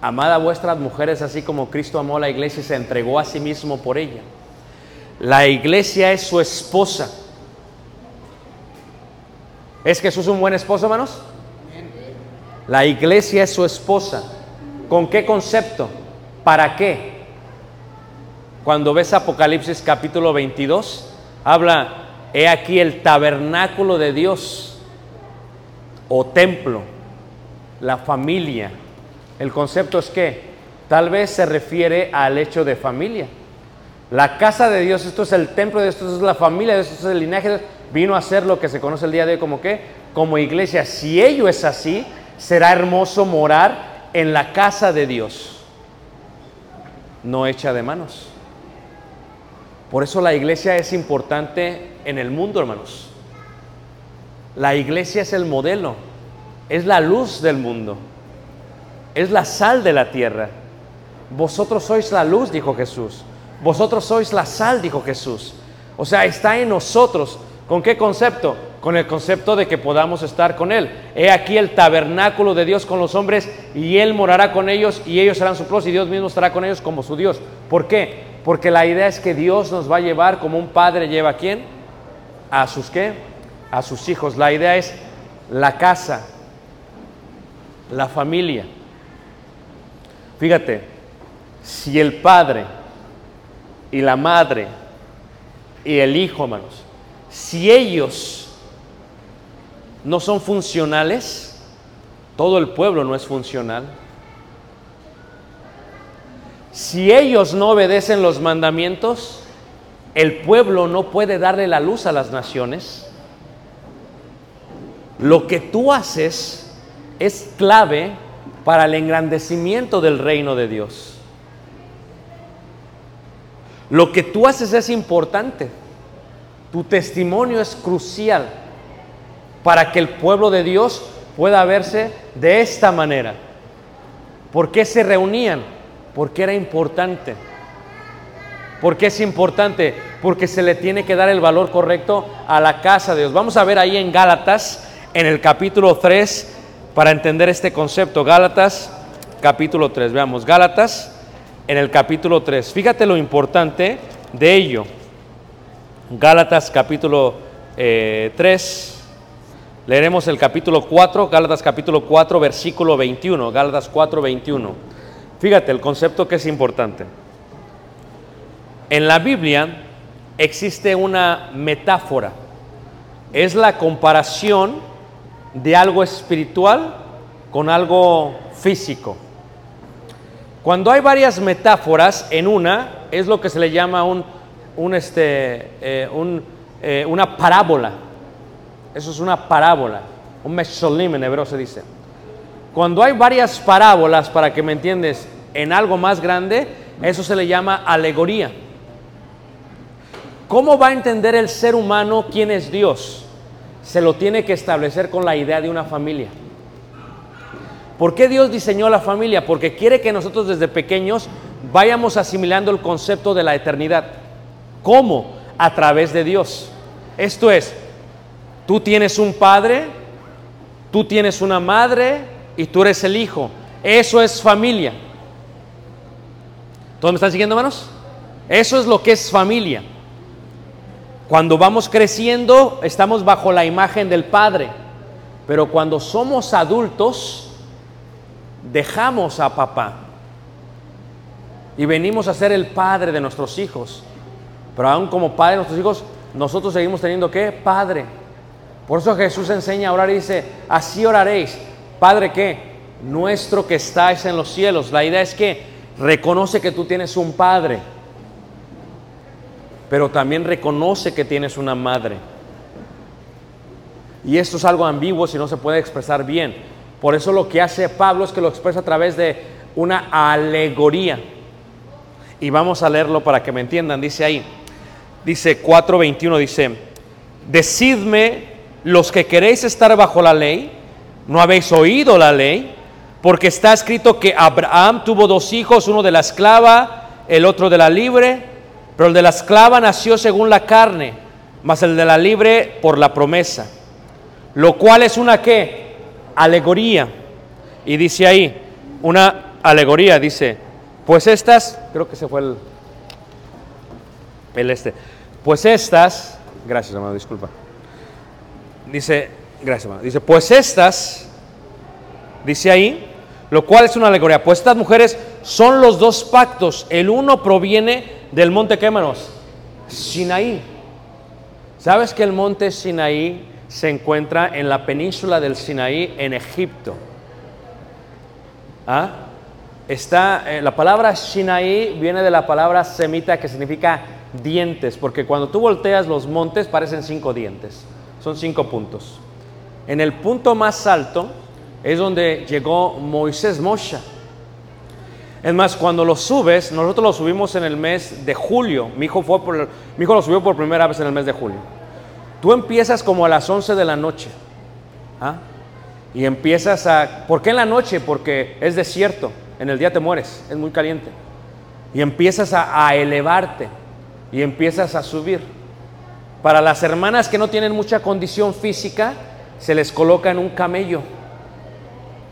amad vuestras mujeres así como Cristo amó a la iglesia y se entregó a sí mismo por ella. La iglesia es su esposa. ¿Es Jesús un buen esposo, hermanos? La iglesia es su esposa. ¿Con qué concepto? ¿Para qué? Cuando ves Apocalipsis capítulo 22, habla, he aquí el tabernáculo de Dios o templo, la familia. El concepto es que tal vez se refiere al hecho de familia. La casa de Dios, esto es el templo de Dios, esto es la familia de Dios, esto es el linaje vino a ser lo que se conoce el día de hoy como qué, como iglesia. Si ello es así, será hermoso morar en la casa de Dios, no hecha de manos. Por eso la iglesia es importante en el mundo, hermanos. La iglesia es el modelo, es la luz del mundo, es la sal de la tierra. Vosotros sois la luz, dijo Jesús. Vosotros sois la sal, dijo Jesús. O sea, está en nosotros. ¿Con qué concepto? Con el concepto de que podamos estar con Él. He aquí el tabernáculo de Dios con los hombres y Él morará con ellos y ellos serán su pros y Dios mismo estará con ellos como su Dios. ¿Por qué? Porque la idea es que Dios nos va a llevar como un padre lleva a quién? A sus qué? A sus hijos. La idea es la casa, la familia. Fíjate, si el padre y la madre y el hijo, hermanos, si ellos no son funcionales, todo el pueblo no es funcional. Si ellos no obedecen los mandamientos, el pueblo no puede darle la luz a las naciones. Lo que tú haces es clave para el engrandecimiento del reino de Dios. Lo que tú haces es importante. Tu testimonio es crucial para que el pueblo de Dios pueda verse de esta manera. ¿Por qué se reunían? Porque era importante. ¿Por qué es importante? Porque se le tiene que dar el valor correcto a la casa de Dios. Vamos a ver ahí en Gálatas, en el capítulo 3, para entender este concepto. Gálatas, capítulo 3. Veamos, Gálatas, en el capítulo 3. Fíjate lo importante de ello. Gálatas, capítulo eh, 3. Leeremos el capítulo 4, Gálatas capítulo 4, versículo 21. Gálatas 4, 21. Fíjate el concepto que es importante. En la Biblia existe una metáfora. Es la comparación de algo espiritual con algo físico. Cuando hay varias metáforas en una, es lo que se le llama un, un, este, eh, un, eh, una parábola. Eso es una parábola. Un mesholim en hebreo se dice. Cuando hay varias parábolas, para que me entiendes, en algo más grande, eso se le llama alegoría. ¿Cómo va a entender el ser humano quién es Dios? Se lo tiene que establecer con la idea de una familia. ¿Por qué Dios diseñó la familia? Porque quiere que nosotros desde pequeños vayamos asimilando el concepto de la eternidad. ¿Cómo? A través de Dios. Esto es, tú tienes un padre, tú tienes una madre y tú eres el hijo. Eso es familia. ¿Todos me están siguiendo, hermanos? Eso es lo que es familia. Cuando vamos creciendo, estamos bajo la imagen del Padre. Pero cuando somos adultos, dejamos a papá. Y venimos a ser el Padre de nuestros hijos. Pero aún como Padre de nuestros hijos, nosotros seguimos teniendo que Padre. Por eso Jesús enseña a orar y dice, así oraréis. Padre qué? Nuestro que estáis en los cielos. La idea es que reconoce que tú tienes un Padre pero también reconoce que tienes una madre. Y esto es algo ambiguo si no se puede expresar bien. Por eso lo que hace Pablo es que lo expresa a través de una alegoría. Y vamos a leerlo para que me entiendan. Dice ahí, dice 4.21, dice, decidme los que queréis estar bajo la ley, no habéis oído la ley, porque está escrito que Abraham tuvo dos hijos, uno de la esclava, el otro de la libre, pero el de la esclava nació según la carne, mas el de la libre por la promesa. Lo cual es una qué? Alegoría. Y dice ahí, una alegoría, dice, pues estas, creo que se fue el, el este, pues estas, gracias hermano, disculpa. Dice, gracias hermano, dice, pues estas, dice ahí, lo cual es una alegoría, pues estas mujeres son los dos pactos, el uno proviene del monte, ¿qué hermanos? Sinaí. ¿Sabes que el monte Sinaí se encuentra en la península del Sinaí en Egipto? ¿Ah? Está, eh, la palabra Sinaí viene de la palabra semita que significa dientes, porque cuando tú volteas los montes parecen cinco dientes, son cinco puntos. En el punto más alto es donde llegó Moisés Moshe. Es más, cuando lo subes, nosotros lo subimos en el mes de julio. Mi hijo, fue por, mi hijo lo subió por primera vez en el mes de julio. Tú empiezas como a las 11 de la noche. ¿ah? Y empiezas a... ¿Por qué en la noche? Porque es desierto. En el día te mueres. Es muy caliente. Y empiezas a, a elevarte. Y empiezas a subir. Para las hermanas que no tienen mucha condición física, se les coloca en un camello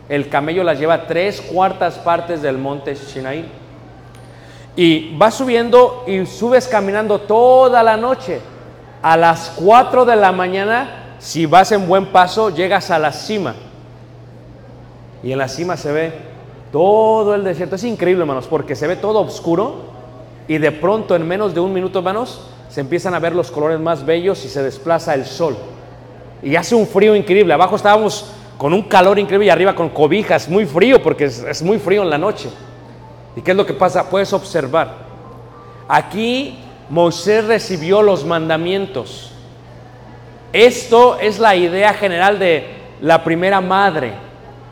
el camello las lleva tres cuartas partes del monte Sinaí. Y vas subiendo y subes caminando toda la noche. A las 4 de la mañana, si vas en buen paso, llegas a la cima. Y en la cima se ve todo el desierto. Es increíble, hermanos, porque se ve todo oscuro y de pronto en menos de un minuto, hermanos, se empiezan a ver los colores más bellos y se desplaza el sol. Y hace un frío increíble. Abajo estábamos con un calor increíble y arriba con cobijas, muy frío porque es, muy frío en la noche. ¿Y qué es lo que pasa? Puedes observar. Aquí Moisés recibió los mandamientos. Esto es la idea general de la primera madre,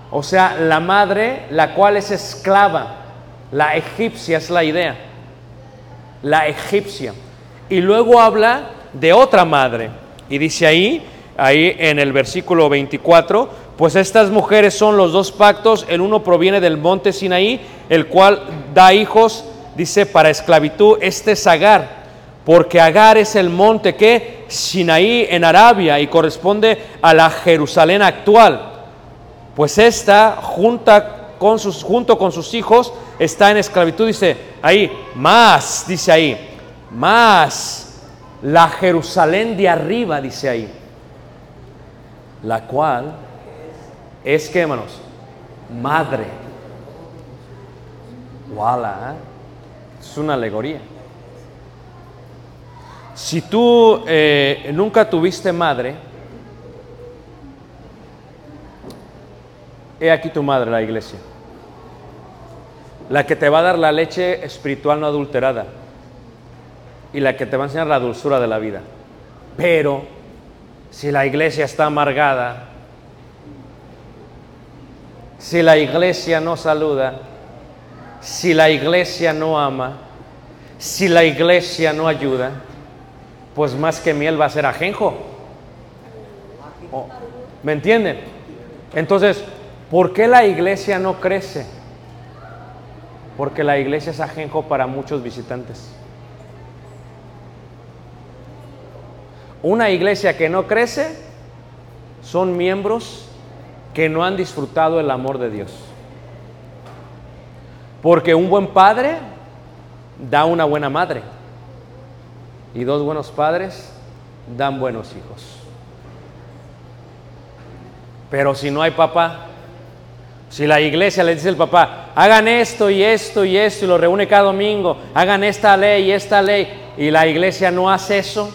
o sea, la madre la cual es esclava, la egipcia es la idea, la egipcia. Y luego habla de otra madre, y dice ahí, ahí en el versículo 24, pues estas mujeres son los dos pactos, el uno proviene del monte Sinaí, el cual da hijos, dice, para esclavitud, este es Agar, porque Agar es el monte que Sinaí en Arabia y corresponde a la Jerusalén actual. Pues esta, junta con sus, junto con sus hijos, está en esclavitud, dice ahí, más, dice ahí, más la Jerusalén de arriba, dice ahí, la cual es que, hermanos, madre. Wala, ¿eh? es una alegoría. Si tú eh, nunca tuviste madre, he aquí tu madre, la iglesia. La que te va a dar la leche espiritual no adulterada y la que te va a enseñar la dulzura de la vida. Pero si la iglesia está amargada, si la iglesia no saluda, si la iglesia no ama, si la iglesia no ayuda, pues más que miel va a ser ajenjo. Oh, ¿Me entienden? Entonces, ¿por qué la iglesia no crece? Porque la iglesia es ajenjo para muchos visitantes. Una iglesia que no crece son miembros que no han disfrutado el amor de Dios. Porque un buen padre da una buena madre. Y dos buenos padres dan buenos hijos. Pero si no hay papá, si la iglesia le dice al papá, hagan esto y esto y esto y lo reúne cada domingo, hagan esta ley y esta ley, y la iglesia no hace eso,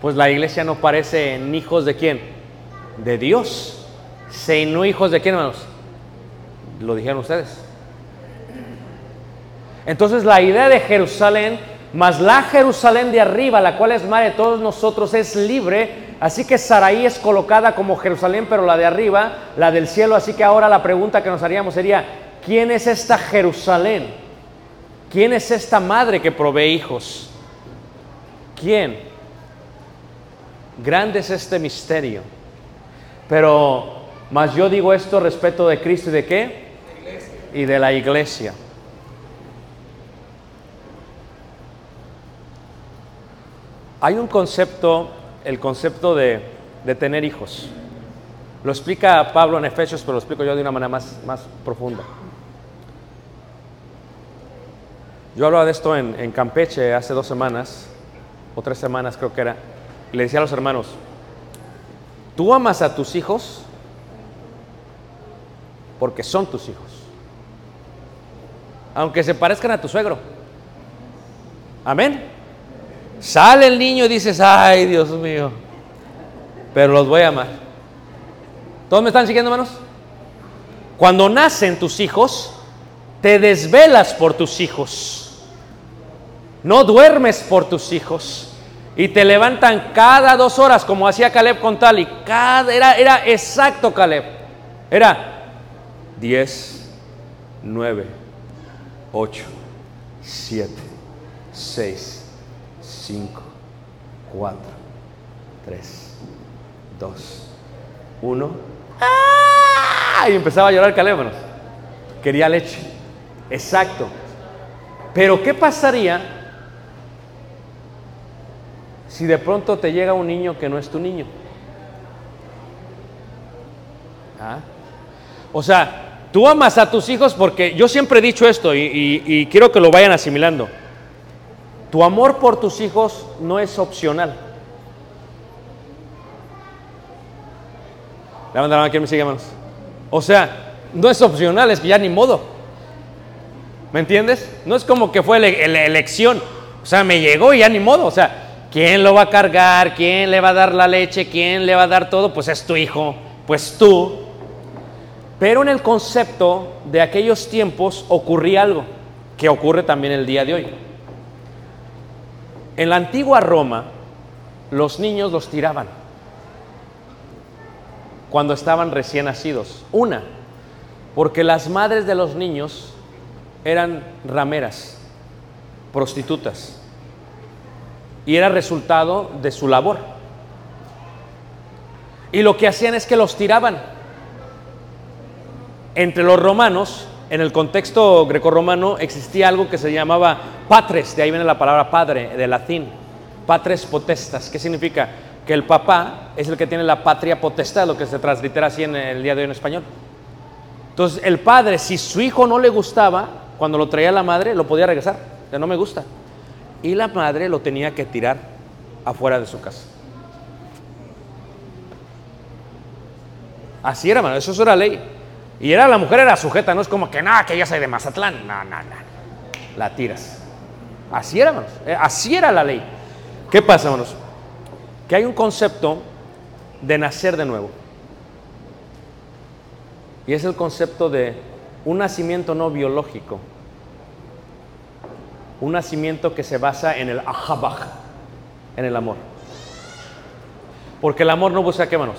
pues la iglesia no parece en hijos de quién? De Dios. Si no hijos de quién, hermanos? Lo dijeron ustedes. Entonces la idea de Jerusalén, más la Jerusalén de arriba, la cual es madre de todos nosotros, es libre. Así que Saraí es colocada como Jerusalén, pero la de arriba, la del cielo. Así que ahora la pregunta que nos haríamos sería, ¿quién es esta Jerusalén? ¿Quién es esta madre que provee hijos? ¿Quién? Grande es este misterio. Pero más yo digo esto respecto de Cristo y de qué? Y de la iglesia. Hay un concepto, el concepto de, de tener hijos. Lo explica Pablo en Efesios, pero lo explico yo de una manera más, más profunda. Yo hablaba de esto en, en Campeche hace dos semanas, o tres semanas creo que era, le decía a los hermanos, tú amas a tus hijos porque son tus hijos, aunque se parezcan a tu suegro. Amén. Sale el niño y dices, ay Dios mío, pero los voy a amar. ¿Todos me están siguiendo, hermanos? Cuando nacen tus hijos, te desvelas por tus hijos. No duermes por tus hijos. Y te levantan cada dos horas, como hacía Caleb con Tali. Cada, era, era exacto Caleb. Era 10, 9, 8, 7, 6, 5, 4, 3, 2, 1. ¡Ah! Y empezaba a llorar Caleb, hermanos. Quería leche. Exacto. Pero ¿qué pasaría si de pronto te llega un niño que no es tu niño? ¿Ah? O sea, tú amas a tus hijos porque yo siempre he dicho esto y, quiero que lo vayan asimilando. Tu amor por tus hijos no es opcional. Levanta la mano, ¿quién me sigue, hermanos? O sea, no es opcional, es que ya ni modo. ¿Me entiendes? No es como que fue ele- elección. O sea, me llegó y ya ni modo. O sea, ¿quién lo va a cargar? ¿Quién le va a dar la leche? ¿Quién le va a dar todo? Pues es tu hijo. pues tú. Pero en el concepto de aquellos tiempos ocurría algo que ocurre también el día de hoy. En la antigua Roma, los niños los tiraban cuando estaban recién nacidos. Una, porque las madres de los niños eran rameras, prostitutas, y era resultado de su labor. Y lo que hacían es que los tiraban. Entre los romanos, en el contexto grecorromano, existía algo que se llamaba patres, de ahí viene la palabra padre, de latín, patres potestas, ¿qué significa? Que el papá es el que tiene la patria potestad, lo que se translitera así en el día de hoy en español. Entonces, el padre, si su hijo no le gustaba, cuando lo traía la madre, lo podía regresar, ya no me gusta. Y la madre lo tenía que tirar afuera de su casa. Así era, mano, eso era ley. Y era la mujer era sujeta, no es como que nada, que ya soy de Mazatlán, no, no, no. La tiras. Así era, hermanos. eh, Así era la ley. ¿Qué pasa, hermanos? Que hay un concepto de nacer de nuevo. Y es el concepto de un nacimiento no biológico. Un nacimiento que se basa en el ahabaj, en el amor. Porque el amor no busca qué, manos?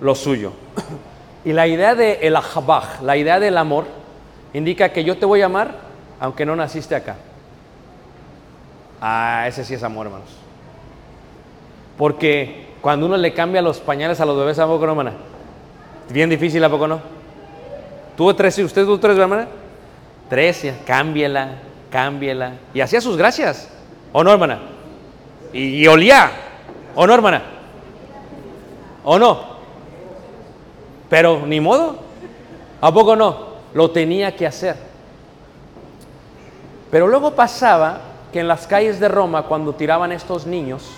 Lo suyo. Y la idea de el ahabaj, la idea del amor, indica que yo te voy a amar aunque no naciste acá. Ah, ese sí es amor, hermanos. Porque cuando uno le cambia los pañales a los bebés, ¿a poco no, hermana? Bien difícil, ¿a poco no? ¿Tuvo tres? ¿Usted tuvo tres, hermana? Tres, ya. cámbiela, cámbiela. Y hacía sus gracias. ¿O no, hermana? Y, y olía. ¿O no, hermana? ¿O no? Pero ni modo. ¿A poco no? Lo tenía que hacer. Pero luego pasaba que en las calles de Roma, cuando tiraban estos niños,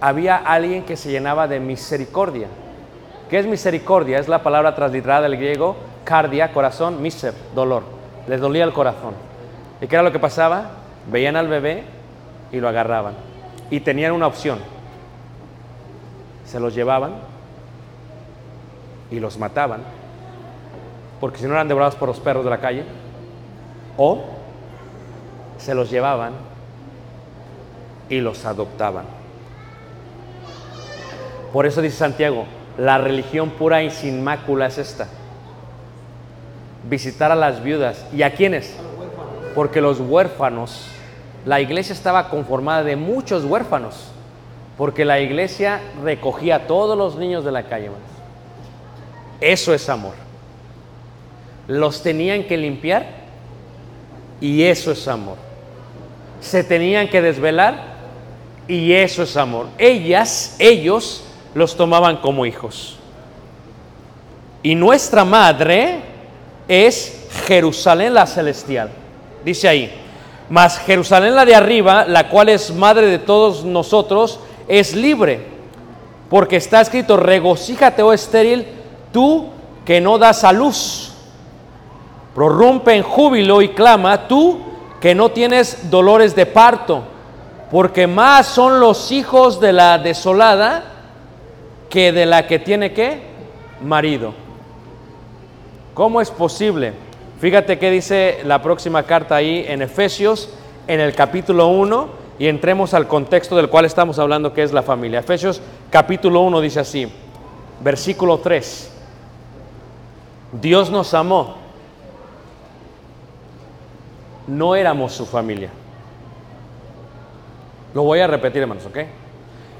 había alguien que se llenaba de misericordia. ¿Qué es misericordia? Es la palabra transliterada del griego, cardia, corazón, miser, dolor. Les dolía el corazón. ¿Y qué era lo que pasaba? Veían al bebé y lo agarraban. Y tenían una opción. Se los llevaban y los mataban, porque si no eran devorados por los perros de la calle, o se los llevaban y los adoptaban. Por eso dice Santiago, la religión pura y sin mácula es esta. Visitar a las viudas. ¿Y a quiénes? Porque los huérfanos, la iglesia estaba conformada de muchos huérfanos, porque la iglesia recogía a todos los niños de la calle. Eso es amor. Los tenían que limpiar y eso es amor. Se tenían que desvelar y eso es amor. Ellas, ellos los tomaban como hijos. Y nuestra madre es Jerusalén la celestial. Dice ahí, mas Jerusalén la de arriba, la cual es madre de todos nosotros, es libre. Porque está escrito, regocíjate, oh estéril, tú que no das a luz. Prorrumpe en júbilo y clama, tú que no tienes dolores de parto. Porque más son los hijos de la desolada que de la que tiene qué? Marido. ¿Cómo es posible? Fíjate qué dice la próxima carta ahí en Efesios, en el capítulo 1, y entremos al contexto del cual estamos hablando, que es la familia. Efesios capítulo 1 dice así, versículo 3. Dios nos amó. No éramos su familia. Lo voy a repetir, hermanos, ¿ok?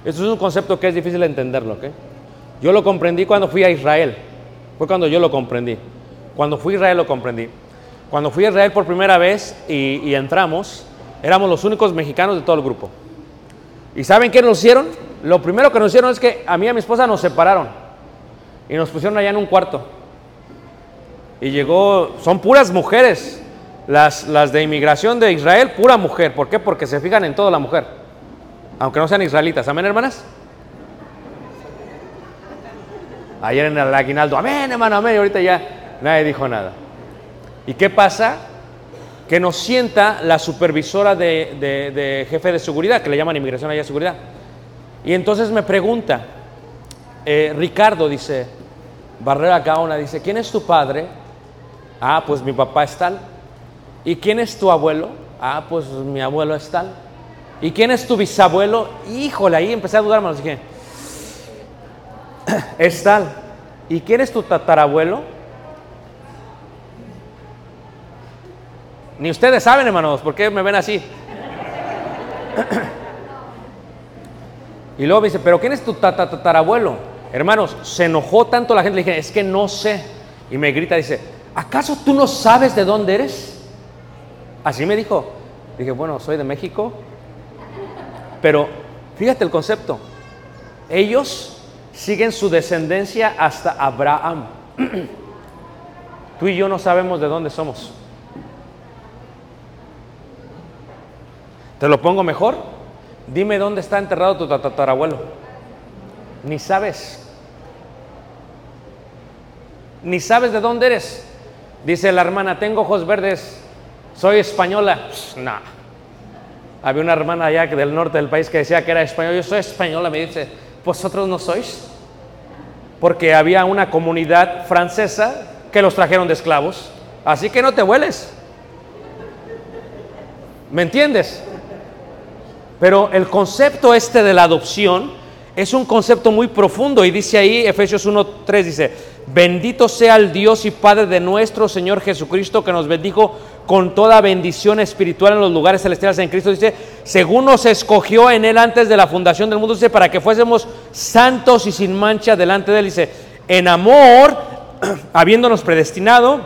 Esto es un concepto que es difícil de entenderlo, ¿ok? Yo lo comprendí cuando fui a Israel. Fue cuando yo lo comprendí. Cuando fui a Israel lo comprendí. Cuando fui a Israel por primera vez y, y entramos, éramos los únicos mexicanos de todo el grupo. ¿Y saben qué nos hicieron? Lo primero que nos hicieron es que a mí y a mi esposa nos separaron y nos pusieron allá en un cuarto. Y llegó, son puras mujeres, las, las de inmigración de Israel, pura mujer. ¿Por qué? Porque se fijan en toda la mujer, aunque no sean israelitas. ¿Amén, hermanas? Ayer en el aguinaldo, amén, hermano, amén, y ahorita ya nadie dijo nada. ¿Y qué pasa? Que nos sienta la supervisora de, de- jefe de seguridad, que le llaman inmigración allá seguridad. Y entonces me pregunta, eh, Ricardo dice, Barrera Gaona dice, ¿quién es tu padre? Ah, pues mi papá es tal. ¿Y quién es tu abuelo? Ah, pues mi abuelo es tal. ¿Y quién es tu bisabuelo? Híjole, ahí empecé a dudar, hermanos. Dije, *clears throat* es tal. ¿Y quién es tu tatarabuelo? Ni ustedes saben, hermanos, ¿por qué me ven así? *clears throat* Y luego me dice, ¿pero quién es tu tata- tatarabuelo? Hermanos, se enojó tanto la gente, le dije, es que no sé. Y me grita, dice, ¿acaso tú no sabes de dónde eres? Así me dijo. Dije, bueno, soy de México. Pero fíjate el concepto. Ellos siguen su descendencia hasta Abraham. *clears throat* Tú y yo no sabemos de dónde somos. ¿Te lo pongo mejor? Dime dónde está enterrado tu tatarabuelo. Ni sabes. Ni sabes de dónde eres. Dice la hermana, tengo ojos verdes, soy española. Pss, No. Había una hermana allá del norte del país que decía que era española. Yo soy española, me dice, ¿vosotros no sois? Porque había una comunidad francesa que los trajeron de esclavos. Así que no te hueles. ¿Me entiendes? Pero el concepto este de la adopción es un concepto muy profundo y dice ahí Efesios 1.3 dice, bendito sea el Dios y Padre de nuestro Señor Jesucristo que nos bendijo con toda bendición espiritual en los lugares celestiales en Cristo. Dice, según nos escogió en Él antes de la fundación del mundo, dice, para que fuésemos santos y sin mancha delante de Él. Dice, en amor, *clears throat* habiéndonos predestinado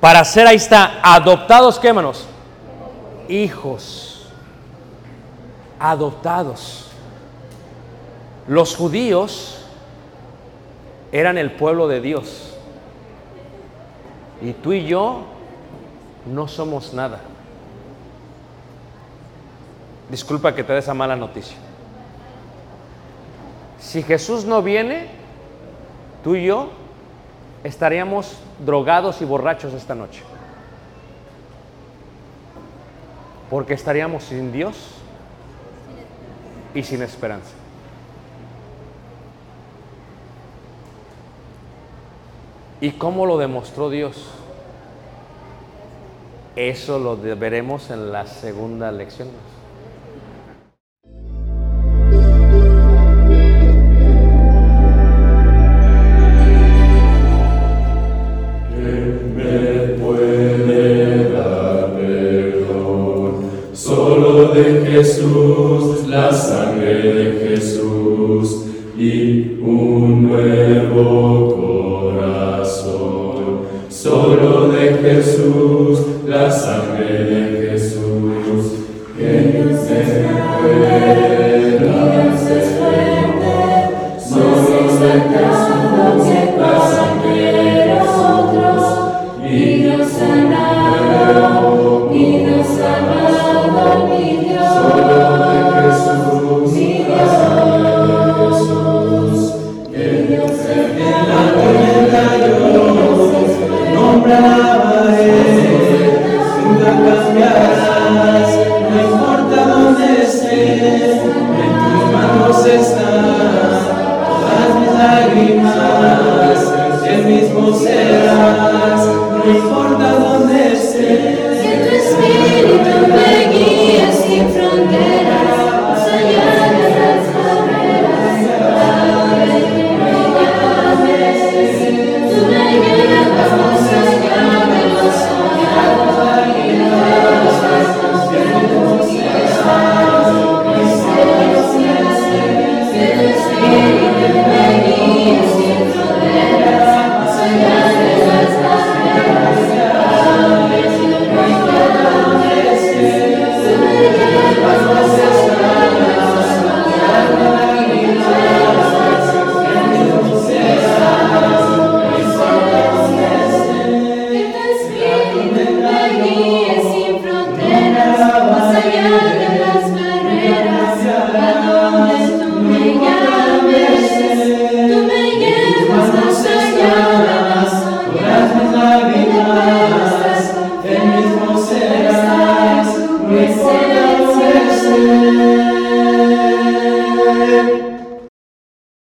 para ser, ahí está, adoptados, ¿qué hermanos? Hijos adoptados. Los judíos eran el pueblo de Dios. Y tú y yo no somos nada. Disculpa que te dé esa mala noticia. Si Jesús no viene, tú y yo estaríamos drogados y borrachos esta noche. Porque estaríamos sin Dios y sin esperanza. ¿Y cómo lo demostró Dios? Eso lo veremos en la segunda lección.